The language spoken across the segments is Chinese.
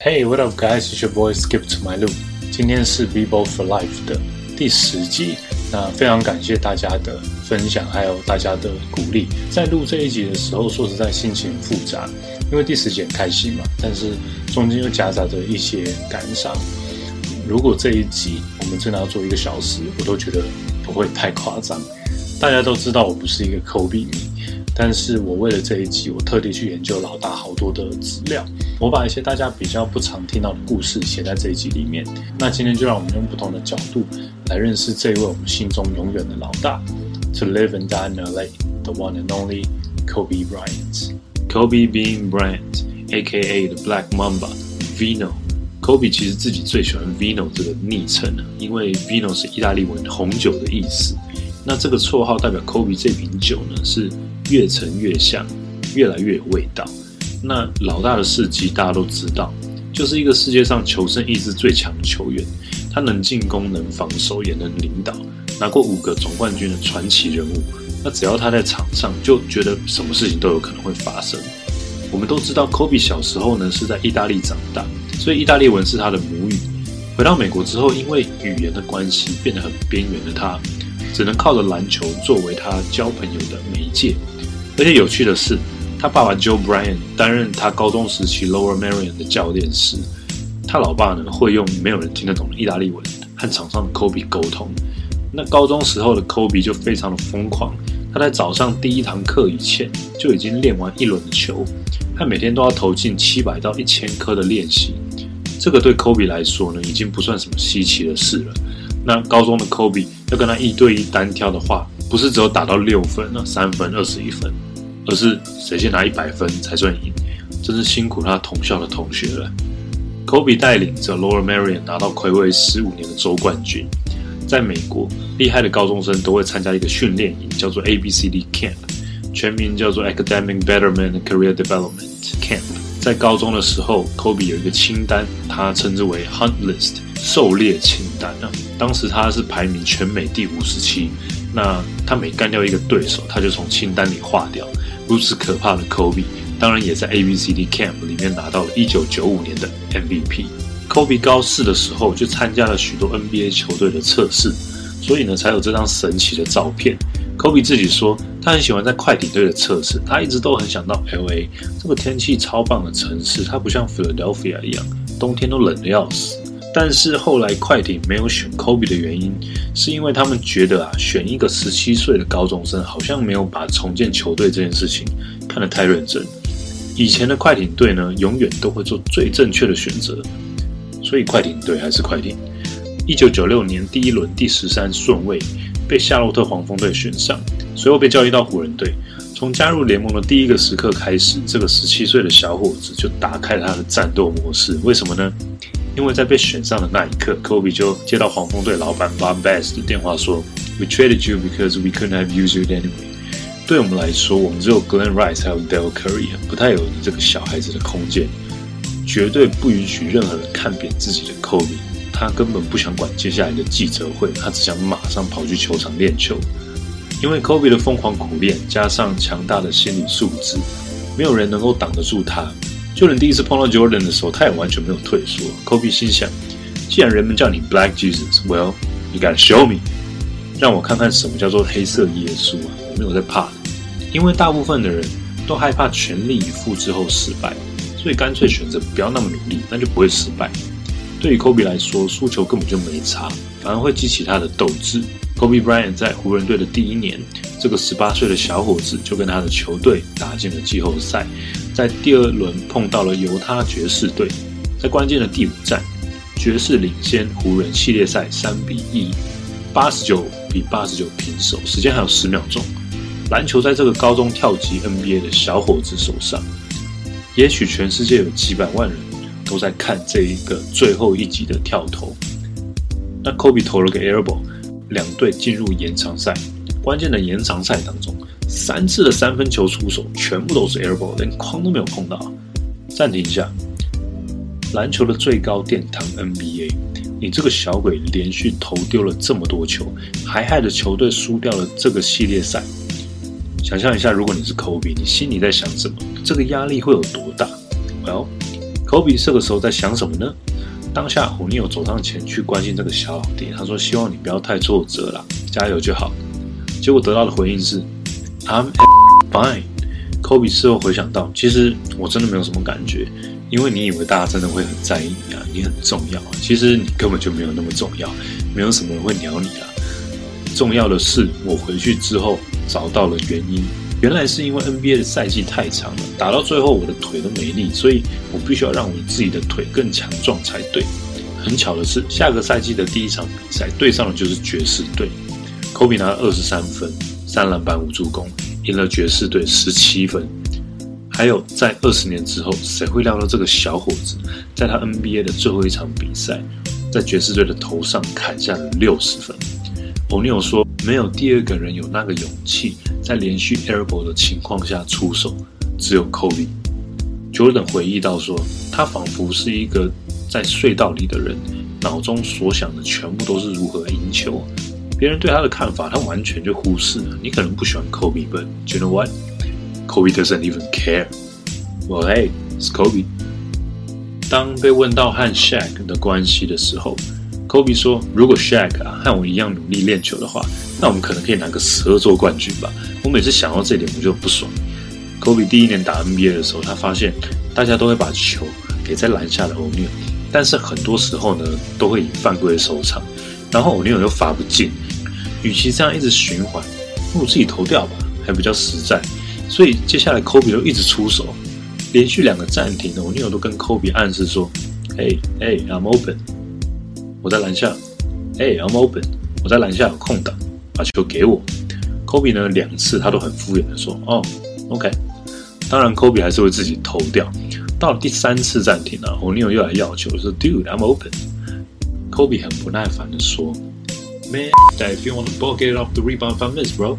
Hey, what up, guys? It's your boy Skip to my loop. 今天是 Be Bold for Life 的第十集。那非常感谢大家的分享，还有大家的鼓励。在录这一集的时候，说实在心情复杂，因为第十集很开心嘛，但是中间又夹杂着一些感伤。如果这一集我们真的要做一个小时，我都觉得不会太夸张。大家都知道我不是一个 Kobe 迷，但是我为了这一集，我特地去研究老大好多的资料。我把一些大家比较不常听到的故事写在这一集里面。那今天就让我们用不同的角度来认识这一位我们心中永远的老大。To live and die in LA, the one and only Kobe Bryant. Kobe Bean Bryant, A.K.A. the Black Mamba, Vino. Kobe 其实自己最喜欢 Vino 这个昵称呢，因为 Vino 是意大利文红酒的意思。那这个绰号代表 Kobe 这瓶酒呢是越沉越香，越来越有味道。那老大的事迹大家都知道，就是一个世界上求胜意志最强的球员，他能进攻，能防守，也能领导，拿过五个总冠军的传奇人物。那只要他在场上，就觉得什么事情都有可能会发生。我们都知道，Kobe 小时候呢是在意大利长大，所以意大利文是他的母语。回到美国之后，因为语言的关系，变得很边缘的他，只能靠着篮球作为他交朋友的媒介。而且有趣的是。他爸爸 Joe Bryant 担任他高中时期 Lower Merion 的教练时，他老爸呢会用没有人听得懂的意大利文和场上的 Kobe 沟通。那高中时候的 Kobe 就非常的疯狂，他在早上第一堂课以前就已经练完一轮的球，他每天都要投进七百到一千颗的练习。这个对 Kobe 来说呢，已经不算什么稀奇的事了。那高中的 Kobe 要跟他一对一单挑的话，不是只有打到六分那三分、二十一分。而是谁先拿一百分才算赢，真是辛苦他同校的同学了。Kobe 带领着 Lower Merion 拿到魁违十五年的州冠军。在美国，厉害的高中生都会参加一个训练营，叫做 ABCD Camp，全名叫做 Academic Betterment Career Development Camp。在高中的时候，Kobe 有一个清单，他称之为 Hunt List，狩猎清单啊。当时他是排名全美第五十七。那他每干掉一个对手，他就从清单里划掉。如此可怕的 Kobe，当然也在 ABCD Camp 里面拿到了1995年的 MVP。Kobe 高四的时候就参加了许多 NBA 球队的测试，所以呢才有这张神奇的照片。Kobe 自己说，他很喜欢在快艇队的测试，他一直都很想到 LA 这个天气超棒的城市，它不像 Philadelphia 一样，冬天都冷得要死。但是后来快艇没有选 Kobe 的原因，是因为他们觉得啊，选一个十七岁的高中生，好像没有把重建球队这件事情看得太认真。以前的快艇队呢，永远都会做最正确的选择，所以快艇队还是快艇。一九九六年第一轮第十三顺位被夏洛特黄蜂队选上，随后被交易到湖人队。从加入联盟的第一个时刻开始，这个十七岁的小伙子就打开了他的战斗模式。为什么呢？因为在被选上的那一刻，Kobe 就接到黄蜂队老板 Bob Bass 的电话说：“We traded you because we couldn't have used you anyway。”对我们来说，我们只有 Glenn Rice 还有 Dell Curry，不太有你这个小孩子的空间。绝对不允许任何人看扁自己的 Kobe。他根本不想管接下来的记者会，他只想马上跑去球场练球。因为 Kobe 的疯狂苦练，加上强大的心理素质，没有人能够挡得住他。就连第一次碰到 Jordan 的时候，他也完全没有退缩。Kobe 心想：既然人们叫你 Black Jesus，Well，你敢 show me，让我看看什么叫做黑色耶稣啊！我没有在怕的，因为大部分的人都害怕全力以赴之后失败，所以干脆选择不要那么努力，那就不会失败。对于 Kobe 来说，输球根本就没差，反而会激起他的斗志。Kobe Bryant 在湖人队的第一年，这个十八岁的小伙子就跟他的球队打进了季后赛。在第二轮碰到了犹他爵士队，在关键的第五战，爵士领先湖人系列赛三比一，八十九比八十九平手，时间还有十秒钟。篮球在这个高中跳级 NBA 的小伙子手上，也许全世界有几百万人都在看这一个最后一集的跳投。那 Kobe 投了个 airball，两队进入延长赛。关键的延长赛当中。三次的三分球出手，全部都是 airball，连框都没有碰到。暂停一下，篮球的最高殿堂 NBA，你这个小鬼连续投丢了这么多球，还害得球队输掉了这个系列赛。想象一下，如果你是 Kobe，你心里在想什么？这个压力会有多大？Well，Kobe 这个时候在想什么呢？当下胡尼尔走上前去关心这个小老弟，他说：“希望你不要太挫折了，加油就好。”结果得到的回应是：“I'm fine。” Kobe 事后回想到，其实我真的没有什么感觉，因为你以为大家真的会很在意你啊，你很重要啊，其实你根本就没有那么重要，没有什么人会鸟你啊。重要的是，我回去之后找到了原因，原来是因为 NBA 的赛季太长了，打到最后我的腿都没力，所以我必须要让我自己的腿更强壮才对。很巧的是，下个赛季的第一场比赛对上的就是爵士队，Kobe 拿了二十三分、三篮板、五助攻。赢了爵士队十七分，还有在二十年之后，谁会料到这个小伙子在他 NBA 的最后一场比赛，在爵士队的头上砍下了六十分？欧尼尔说，没有第二个人有那个勇气在连续 airball 的情况下出手，只有 Kobe。Jordan 回忆到说，他仿佛是一个在隧道里的人，脑中所想的全部都是如何赢球。别人对他的看法，他完全就忽视了。你可能不喜欢 Kobe，but you know what？Kobe doesn't even care. Well, hey, it's Kobe. 当被问到和 Shaq 的关系的时候，Kobe 说：“如果 Shaq 啊和我一样努力练球的话，那我们可能可以拿个十二座冠军吧。”我每次想到这点，我就不爽。Kobe 第一年打 NBA 的时候，他发现大家都会把球给在篮下的欧尼尔，但是很多时候呢，都会以犯规收场，然后欧尼尔又罚不进。与其这样一直循环，不如自己投掉吧，还比较实在。所以接下来 Kobe 就一直出手，连续两个暂停的，我女友都跟 Kobe 暗示说：“哎哎，I'm open，我在篮下。哎，I'm open，我在篮下有空档，把球给我。”Kobe 呢两次他都很敷衍的说：“哦，OK。”当然 Kobe 还是会自己投掉。到了第三次暂停呢，我女友又来要球说：“Dude，I'm open。”Kobe 很不耐烦的说。Man, if you want the ball, get it off the rebound from this, bro.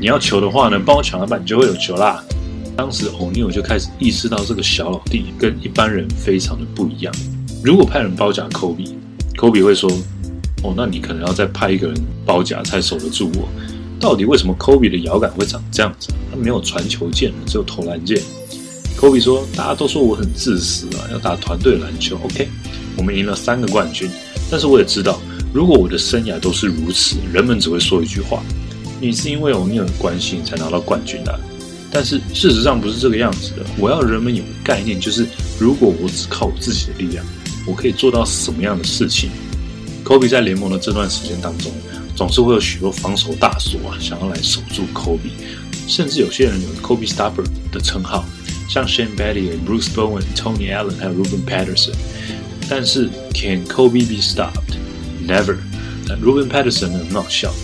你要球的话呢，帮我抢篮板，你就会有球啦。当时欧尼尔就开始意识到这个小老弟跟一般人非常的不一样。如果派人包夹 Kobe，科比会说：“哦，那你可能要再派一个人包夹才守得住我。”到底为什么科比的摇杆会长这样子？他没有传球键，只有投篮键。科比说：“大家都说我很自私啊，要打团队篮球。OK，我们赢了三个冠军，但是我也知道。”如果我的生涯都是如此，人们只会说一句话：“你是因为欧尼尔的关系才拿到冠军的。”但是事实上不是这个样子的。我要人们有个概念，就是如果我只靠我自己的力量，我可以做到什么样的事情？Kobe 在联盟的这段时间当中，总是会有许多防守大锁啊，想要来守住 Kobe，甚至有些人有 Kobe Stopper 的称号，像 Shane Battier、Bruce Bowen、Tony Allen 还有 Ruben Patterson。但是，Can Kobe be stopped？Never，但 Ruben Patterson 呢很好笑。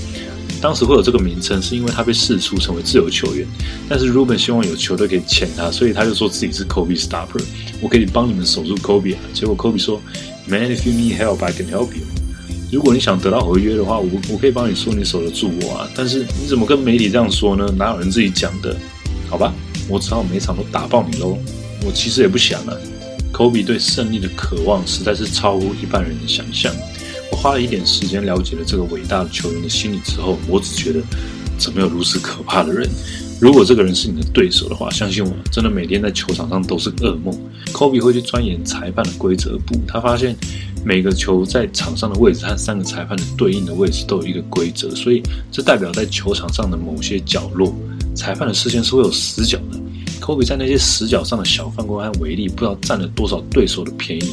当时会有这个名称，是因为他被释出成为自由球员。但是 Ruben 希望有球队可以签他，所以他就说自己是 Kobe Stopper，我可以帮你们守住 Kobe 啊。结果 Kobe 说，Man, if you need help, I can help you。如果你想得到合约的话，我我可以帮你说你守得住我啊。但是你怎么跟媒体这样说呢？哪有人自己讲的？好吧，我只好每场都打爆你喽。我其实也不想啊。Kobe 对胜利的渴望实在是超乎一般人的想象。花了一点时间了解了这个伟大的球员的心理之后，我只觉得怎么有如此可怕的人？如果这个人是你的对手的话，相信我，真的每天在球场上都是噩梦。Kobe 会去钻研裁判的规则簿，他发现每个球在场上的位置和三个裁判的对应的位置都有一个规则，所以这代表在球场上的某些角落，裁判的视线是会有死角的。Kobe 在那些死角上的小犯规和违例，不知道占了多少对手的便宜。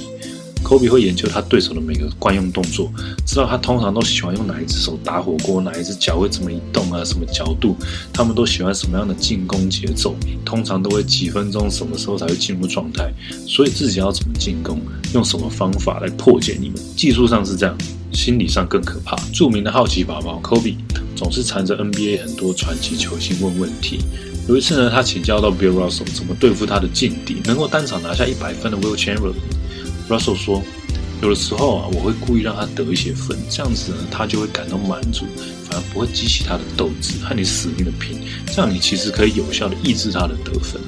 Kobe 会研究他对手的每个惯用动作，知道他通常都喜欢用哪一只手打火锅，哪一只脚会怎么移动啊，什么角度，他们都喜欢什么样的进攻节奏，通常都会几分钟，什么时候才会进入状态，所以自己要怎么进攻，用什么方法来破解你们。技术上是这样，心理上更可怕。著名的好奇宝宝 Kobe 总是缠着 NBA 很多传奇球星问问题。有一次呢，他请教到 Bill Russell 怎么对付他的劲敌，能够单场拿下一百分的 Will Chamber。Russell 说：“有的时候啊，我会故意让他得一些分，这样子呢，他就会感到满足，反而不会激起他的斗志，和你死命的拼。这样你其实可以有效的抑制他的得分。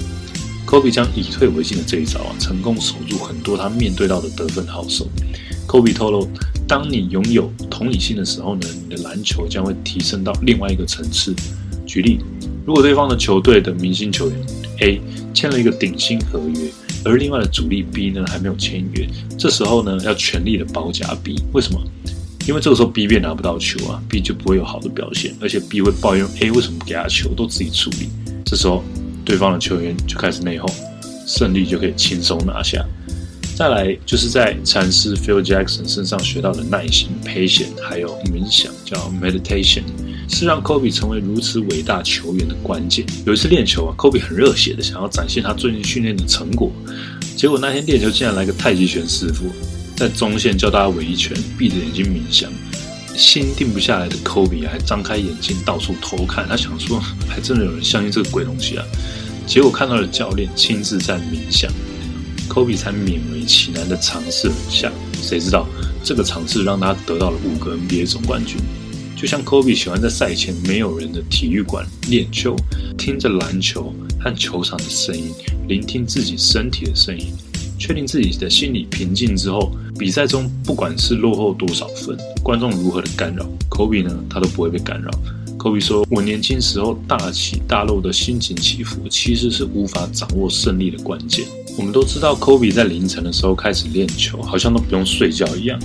”Kobe 将以退为进的这一招啊，成功守住很多他面对到的得分好手。Kobe 透露，当你拥有同理心的时候呢，你的篮球将会提升到另外一个层次。举例，如果对方的球队的明星球员 A 签了一个顶薪合约。而另外的主力 B 呢还没有签约，这时候呢要全力的包夹 B，为什么？因为这个时候 B 便拿不到球啊，B 就不会有好的表现，而且 B 会抱怨 A 为什么不给他球，都自己处理。这时候对方的球员就开始内讧，胜利就可以轻松拿下。再来就是在禅师 Phil Jackson 身上学到的耐心、patience，还有冥想，叫 meditation，是让 Kobe 成为如此伟大球员的关键。有一次练球啊，Kobe 很热血的想要展现他最近训练的成果，结果那天练球竟然来个太极拳师傅。在中线教大家围拳，闭着眼睛冥想，心定不下来的科比还张开眼睛到处偷看，他想说，还真的有人相信这个鬼东西啊？结果看到了教练亲自在冥想，科比才勉为其难的尝试了一下。谁知道这个尝试让他得到了五个 NBA 总冠军。就像科比喜欢在赛前没有人的体育馆练球，听着篮球和球场的声音，聆听自己身体的声音。确定自己的心理平静之后，比赛中不管是落后多少分，观众如何的干扰，科比呢，他都不会被干扰。科比说：“我年轻时候大起大落的心情起伏，其实是无法掌握胜利的关键。”我们都知道，科比在凌晨的时候开始练球，好像都不用睡觉一样。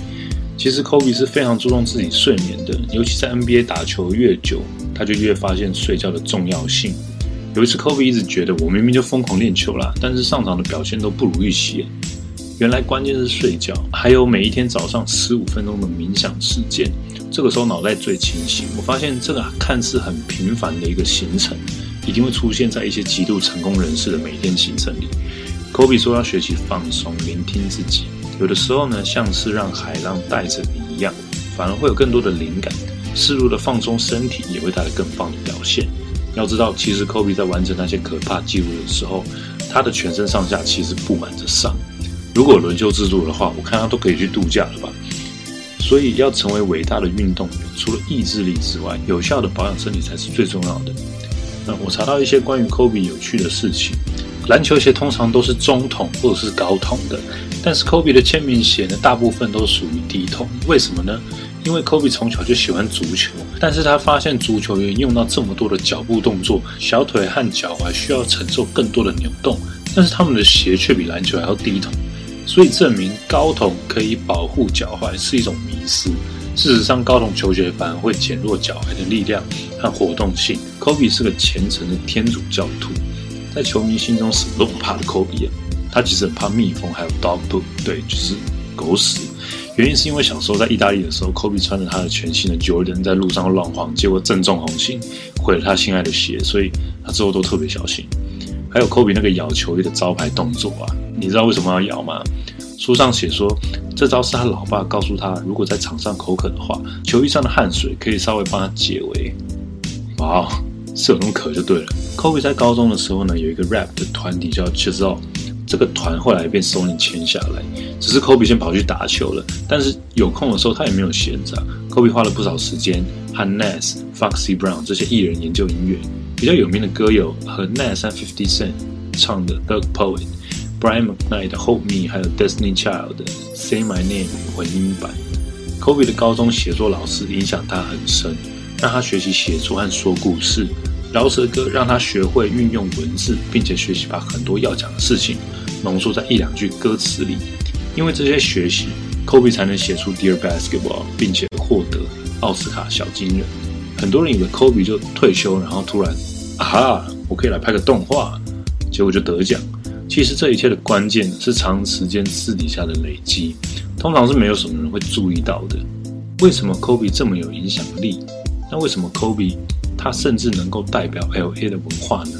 其实，Kobe 是非常注重自己睡眠的，尤其在 NBA 打球越久，他就越发现睡觉的重要性。有一次，Kobe 一直觉得我明明就疯狂练球啦，但是上场的表现都不如预期。原来关键是睡觉，还有每一天早上十五分钟的冥想时间。这个时候脑袋最清醒。我发现这个看似很平凡的一个行程，一定会出现在一些极度成功人士的每天行程里。Kobe 说要学习放松，聆听自己。有的时候呢，像是让海浪带着你一样，反而会有更多的灵感。适度的放松身体，也会带来更棒的表现。要知道，其实科比在完成那些可怕记录的时候，他的全身上下其实布满着伤。如果轮休制度的话，我看他都可以去度假了吧。所以，要成为伟大的运动员，除了意志力之外，有效的保养身体才是最重要的。那我查到一些关于科比有趣的事情：篮球鞋通常都是中筒或者是高筒的，但是科比的签名鞋呢，大部分都属于低筒。为什么呢？因为科比从小就喜欢足球，但是他发现足球员用到这么多的脚步动作，小腿和脚踝需要承受更多的扭动，但是他们的鞋却比篮球还要低筒，所以证明高筒可以保护脚踝是一种迷思。事实上，高筒球鞋反而会减弱脚踝的力量和活动性。科比是个虔诚的天主教徒，在球迷心中什么都不怕的科比啊，他其实很怕蜜蜂，还有 dog poop，对，就是狗屎。原因是因为小时候在意大利的时候，科比穿着他的全新的 Jordan 在路上乱晃，结果正中红心，毁了他心爱的鞋，所以他之后都特别小心。还有科比那个咬球衣的招牌动作啊，你知道为什么要咬吗？书上写说，这招是他老爸告诉他，如果在场上口渴的话，球衣上的汗水可以稍微帮他解围。哇，是有那么渴就对了。Kobe 在高中的时候呢，有一个 rap 的团体叫 Chisel。这个团后来被 Sony 签下来，只是 Kobe 先跑去打球了。但是有空的时候他也没有闲着，Kobe 花了不少时间和 Nas、Foxy Brown 这些艺人研究音乐。比较有名的歌有和 Nas 和 Fifty Cent 唱的《Thug Poet》，Brian McKnight 的《Hold Me》，还有 Destiny Child 的《Say My Name》混音版。Kobe 的高中写作老师影响他很深，让他学习写作和说故事。饶舌歌让他学会运用文字，并且学习把很多要讲的事情。浓缩在一两句歌词里，因为这些学习，Kobe 才能写出《Dear Basketball》，并且获得奥斯卡小金人。很多人以为 Kobe 就退休，然后突然，啊哈，我可以来拍个动画，结果就得奖。其实这一切的关键是长时间私底下的累积，通常是没有什么人会注意到的。为什么 Kobe 这么有影响力？那为什么 Kobe 他甚至能够代表 LA 的文化呢？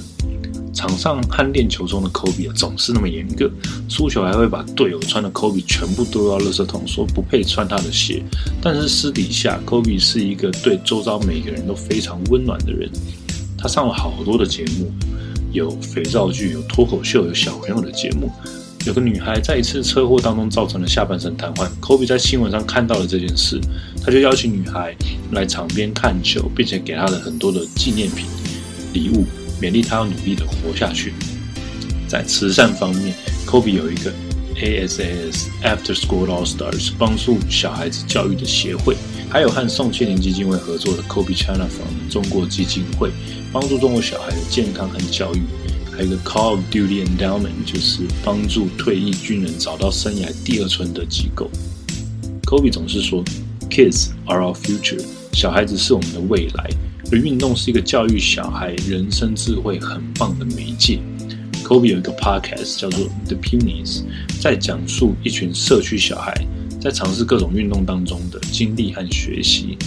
场上和练球中的科比啊，总是那么严格，输球还会把队友穿的科比全部丢到垃圾桶，说不配穿他的鞋。但是私底下，科比是一个对周遭每个人都非常温暖的人。他上了好多的节目，有肥皂剧，有脱口秀，有小朋友的节目。有个女孩在一次车祸当中造成了下半身瘫痪，科比在新闻上看到了这件事，他就邀请女孩来场边看球，并且给她了很多的纪念品礼物。勉励他要努力的活下去。在慈善方面，Kobe 有一个 ASAS After School All Stars 帮助小孩子教育的协会，还有和宋庆龄基金会合作的 Kobe China Fund 中国基金会，帮助中国小孩的健康和教育，还有一个 Call of Duty Endowment，就是帮助退役军人找到生涯第二春的机构。Kobe 总是说，Kids are our future，小孩子是我们的未来，而运动是一个教育小孩人生智慧很棒的媒介。Kobe 有一个 podcast 叫做 The Punies，在讲述一群社区小孩在尝试各种运动当中的经历和学习。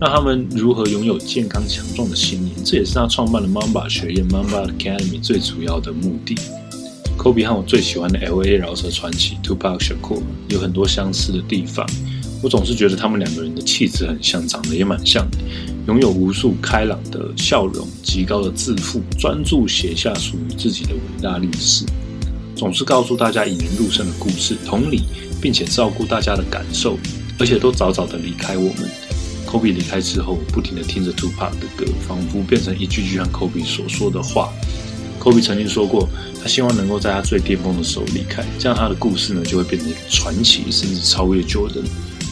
让他们如何拥有健康强壮的心灵，这也是他创办的 Mamba 学院 Mamba Academy 最主要的目的。Kobe 和我最喜欢的 L.A. 饶舌传奇 Tupac Shakur 有很多相似的地方。我总是觉得他们两个人的气质很像，长得也蛮像的，拥有无数开朗的笑容、极高的自负、专注写下属于自己的伟大历史，总是告诉大家引人入胜的故事，同理，并且照顾大家的感受，而且都早早的离开我们。Kobe 离开之后，不停地听着 Tupac 的歌，仿佛变成一句句像 Kobe 所说的话。Kobe 曾经说过，他希望能够在他最巅峰的时候离开，这样他的故事呢就会变成传奇，甚至超越 Jordan。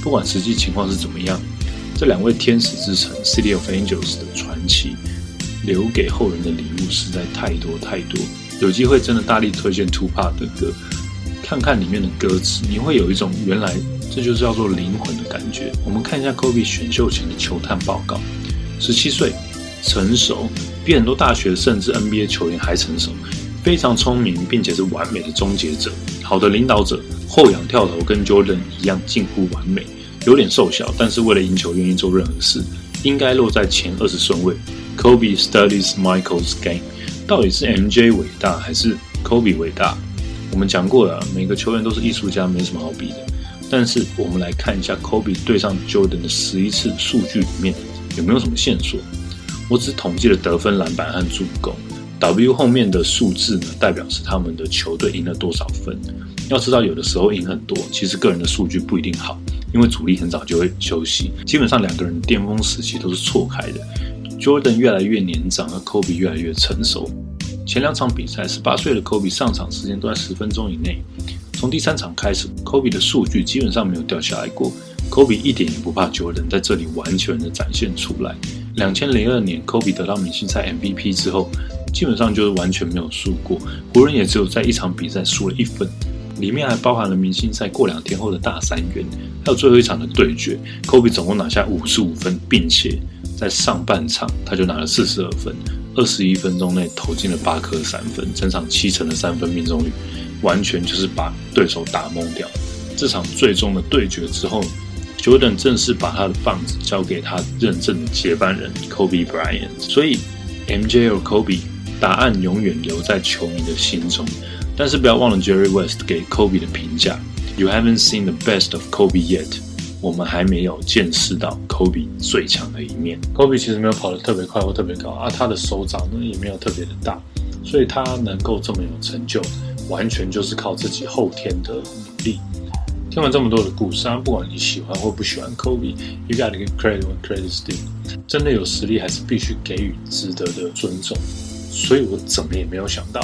不管实际情况是怎么样，这两位天使之城 City of Angels 的传奇，留给后人的礼物实在太多太多。有机会真的大力推荐 Tupac 的歌，看看里面的歌词，你会有一种原来。这就是叫做灵魂的感觉。我们看一下 Kobe 选秀前的球探报告：十七岁，成熟，比很多大学甚至 NBA 球员还成熟，非常聪明，并且是完美的终结者，好的领导者，后仰跳投跟 Jordan 一样近乎完美，有点瘦小，但是为了赢球愿意做任何事，应该落在前二十顺位。Kobe studies Michael's game，到底是 MJ 伟大还是 Kobe 伟大？我们讲过了，每个球员都是艺术家，没什么好比的。但是我们来看一下 Kobe 对上 Jordan 的十一次数据里面有没有什么线索？我只统计了得分、篮板和助攻。W 后面的数字呢，代表是他们的球队赢了多少分。要知道，有的时候赢很多，其实个人的数据不一定好，因为主力很早就会休息。基本上两个人巅峰时期都是错开的。Jordan 越来越年长，而 Kobe 越来越成熟。前两场比赛，十八岁的 Kobe 上场时间都在十分钟以内。从第三场开始，Kobe 的数据基本上没有掉下来过。Kobe 一点也不怕 Jordan，在这里完全的展现出来。两千零二年，Kobe 得到明星赛 MVP 之后，基本上就是完全没有输过。湖人也只有在一场比赛输了一分，里面还包含了明星赛过两天后的大三元，还有最后一场的对决。Kobe 总共拿下五十五分，并且在上半场他就拿了四十二分，二十一分钟内投进了八颗三分，整场七成的三分命中率。完全就是把对手打懵掉。这场最终的对决之后，Jordan 正式把他的棒子交给他认证的接班人 Kobe Bryant。所以，MJ 和 Kobe 答案永远留在球迷的心中。但是不要忘了 Jerry West 给 Kobe 的评价：You haven't seen the best of Kobe yet。我们还没有见识到 Kobe 最强的一面。Kobe 其实没有跑得特别快或特别高，而他的手掌呢也没有特别的大，所以他能够这么有成就。完全就是靠自己后天的努力。听完这么多的故事，啊，不管你喜欢或不喜欢 Kobe，you gotta give credit when credit is due。真的有实力，还是必须给予值得的尊重。所以我怎么也没有想到，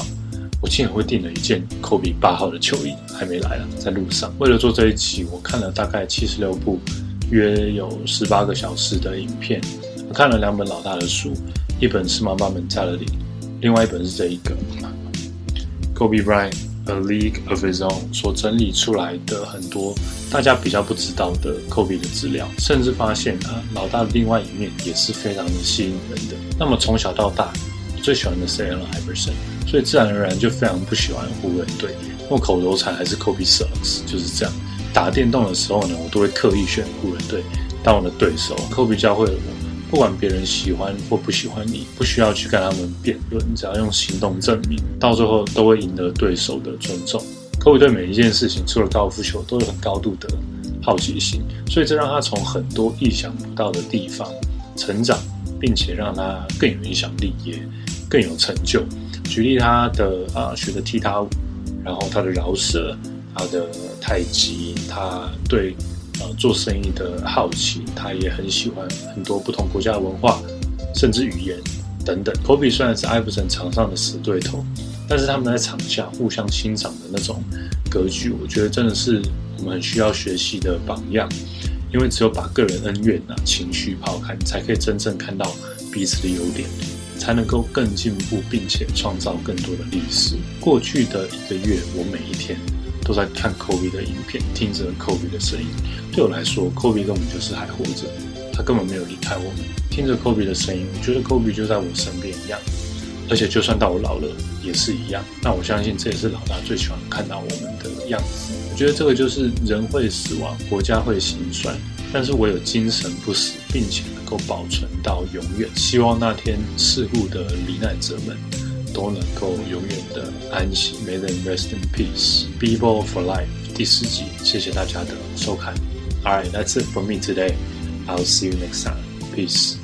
我竟然会订了一件 Kobe 八号的球衣，还没来啊，在路上。为了做这一期，我看了大概七十六部，约有十八个小时的影片，我看了两本老大的书，一本是《妈妈们在了里》，另外一本是这一个。Kobe Bryant A League of His Own 所整理出来的很多大家比较不知道的 Kobe 的资料，甚至发现啊，老大的另外一面也是非常的吸引人的。那么从小到大，最喜欢的是 Allen Iverson，所以自然而然就非常不喜欢湖人队。用口头禅还是 Kobe sucks，就是这样。打电动的时候呢，我都会刻意选湖人队当我的对手。Kobe 教会了我。不管别人喜欢或不喜欢你，不需要去跟他们辩论，只要用行动证明，到最后都会赢得对手的尊重。科比对每一件事情，除了高尔夫球，都有很高度的好奇心，所以这让他从很多意想不到的地方成长，并且让他更有影响力，也更有成就。举例他的啊学的踢踏舞，然后他的饶舌，他的太极，他对。呃，做生意的好奇，他也很喜欢很多不同国家的文化，甚至语言等等。科比虽然是艾弗森场上的死对头，但是他们在场下互相欣赏的那种格局，我觉得真的是我们很需要学习的榜样。因为只有把个人恩怨啊、情绪抛开，才可以真正看到彼此的优点。才能够更进步，并且创造更多的历史。过去的一个月，我每一天都在看 Kobe 的影片，听着 Kobe 的声音。对我来说，Kobe 根本就是还活着，他根本没有离开我们。听着 Kobe 的声音，我觉得 Kobe 就在我身边一样。而且就算到我老了也是一样，那我相信这也是老大最喜欢看到我们的样子。我觉得这个就是人会死亡，国家会兴衰，但是我有精神不死，并且够保存到永远。希望那天事故的罹难者们都能够永远的安息。May them rest in peace. Be bold for life. 第四集，谢谢大家的收看。Alright, that's it for me today. I'll see you next time. Peace.